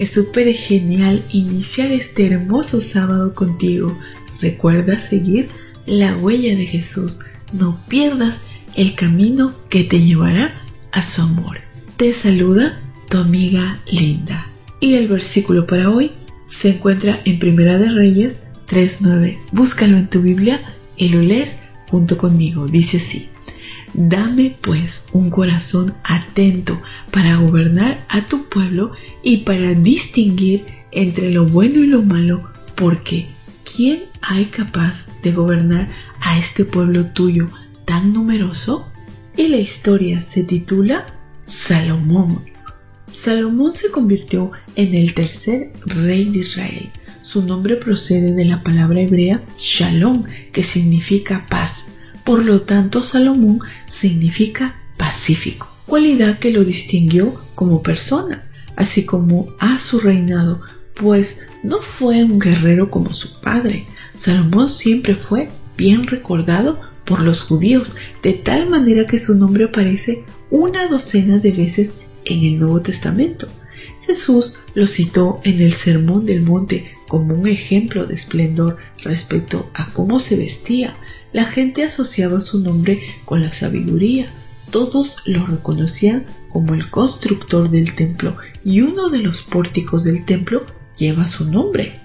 Es súper genial iniciar este hermoso sábado contigo. Recuerda seguir la huella de Jesús. No pierdas el camino que te llevará a su amor. Te saluda tu amiga Linda. Y el versículo para hoy se encuentra en Primera de Reyes 3.9. Búscalo en tu Biblia y lo lees junto conmigo. Dice así. Dame pues un corazón atento para gobernar a tu pueblo y para distinguir entre lo bueno y lo malo, porque ¿quién hay capaz de gobernar a este pueblo tuyo tan numeroso? Y la historia se titula Salomón. Salomón se convirtió en el tercer rey de Israel. Su nombre procede de la palabra hebrea Shalom, que significa paz. Por lo tanto, Salomón significa pacífico, cualidad que lo distinguió como persona, así como a su reinado, pues no fue un guerrero como su padre. Salomón siempre fue bien recordado por los judíos, de tal manera que su nombre aparece una docena de veces en el Nuevo Testamento. Jesús lo citó en el Sermón del Monte como un ejemplo de esplendor respecto a cómo se vestía. La gente asociaba su nombre con la sabiduría. Todos lo reconocían como el constructor del templo y uno de los pórticos del templo lleva su nombre.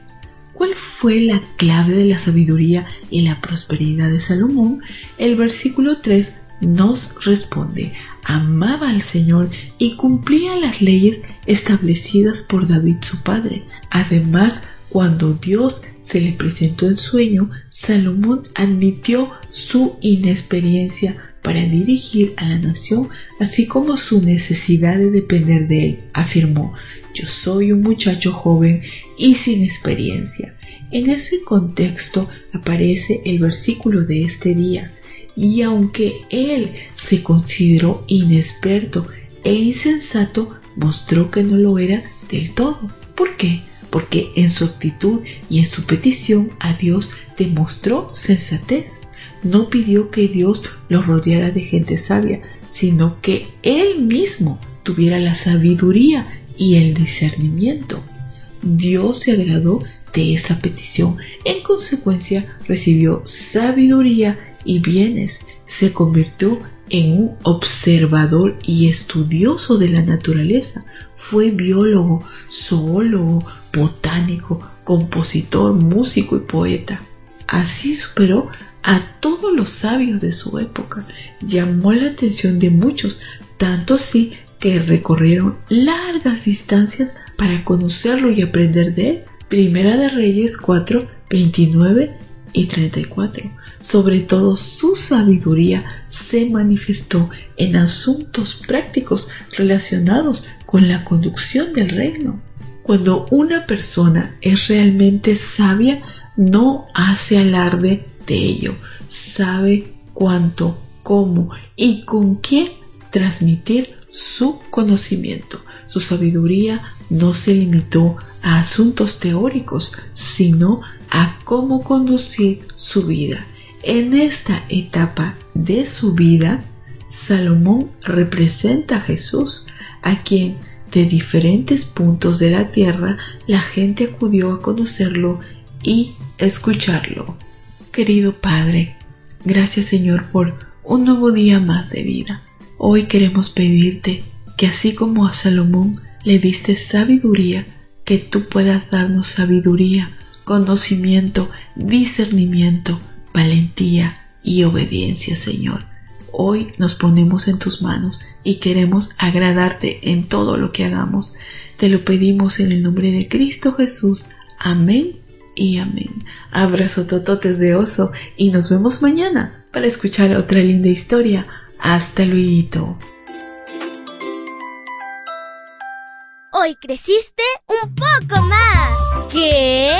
¿Cuál fue la clave de la sabiduría y la prosperidad de Salomón? El versículo 3 nos responde, amaba al Señor y cumplía las leyes establecidas por David su padre. Además, cuando Dios se le presentó en sueño, Salomón admitió su inexperiencia para dirigir a la nación, así como su necesidad de depender de él. Afirmó, yo soy un muchacho joven y sin experiencia. En ese contexto aparece el versículo de este día y aunque él se consideró inexperto e insensato, mostró que no lo era del todo. ¿Por qué? Porque en su actitud y en su petición a Dios demostró sensatez. No pidió que Dios lo rodeara de gente sabia, sino que él mismo tuviera la sabiduría y el discernimiento. Dios se agradó de esa petición. En consecuencia, recibió sabiduría y bienes, se convirtió en un observador y estudioso de la naturaleza. Fue biólogo, zoólogo, botánico, compositor, músico y poeta. Así superó a todos los sabios de su época. Llamó la atención de muchos, tanto así que recorrieron largas distancias para conocerlo y aprender de él. Primera de Reyes 4, 29 y 34. Sobre todo su sabiduría se manifestó en asuntos prácticos relacionados con la conducción del reino. Cuando una persona es realmente sabia, no hace alarde de ello. Sabe cuánto, cómo y con quién transmitir su conocimiento. Su sabiduría no se limitó a asuntos teóricos, sino a cómo conducir su vida. En esta etapa de su vida, Salomón representa a Jesús, a quien de diferentes puntos de la tierra la gente acudió a conocerlo y escucharlo. Querido Padre, gracias Señor por un nuevo día más de vida. Hoy queremos pedirte que así como a Salomón le diste sabiduría, que tú puedas darnos sabiduría conocimiento, discernimiento, valentía y obediencia, Señor. Hoy nos ponemos en tus manos y queremos agradarte en todo lo que hagamos. Te lo pedimos en el nombre de Cristo Jesús. Amén y amén. Abrazo tototes de oso y nos vemos mañana para escuchar otra linda historia. Hasta luego. Hoy creciste un poco más. ¿Qué?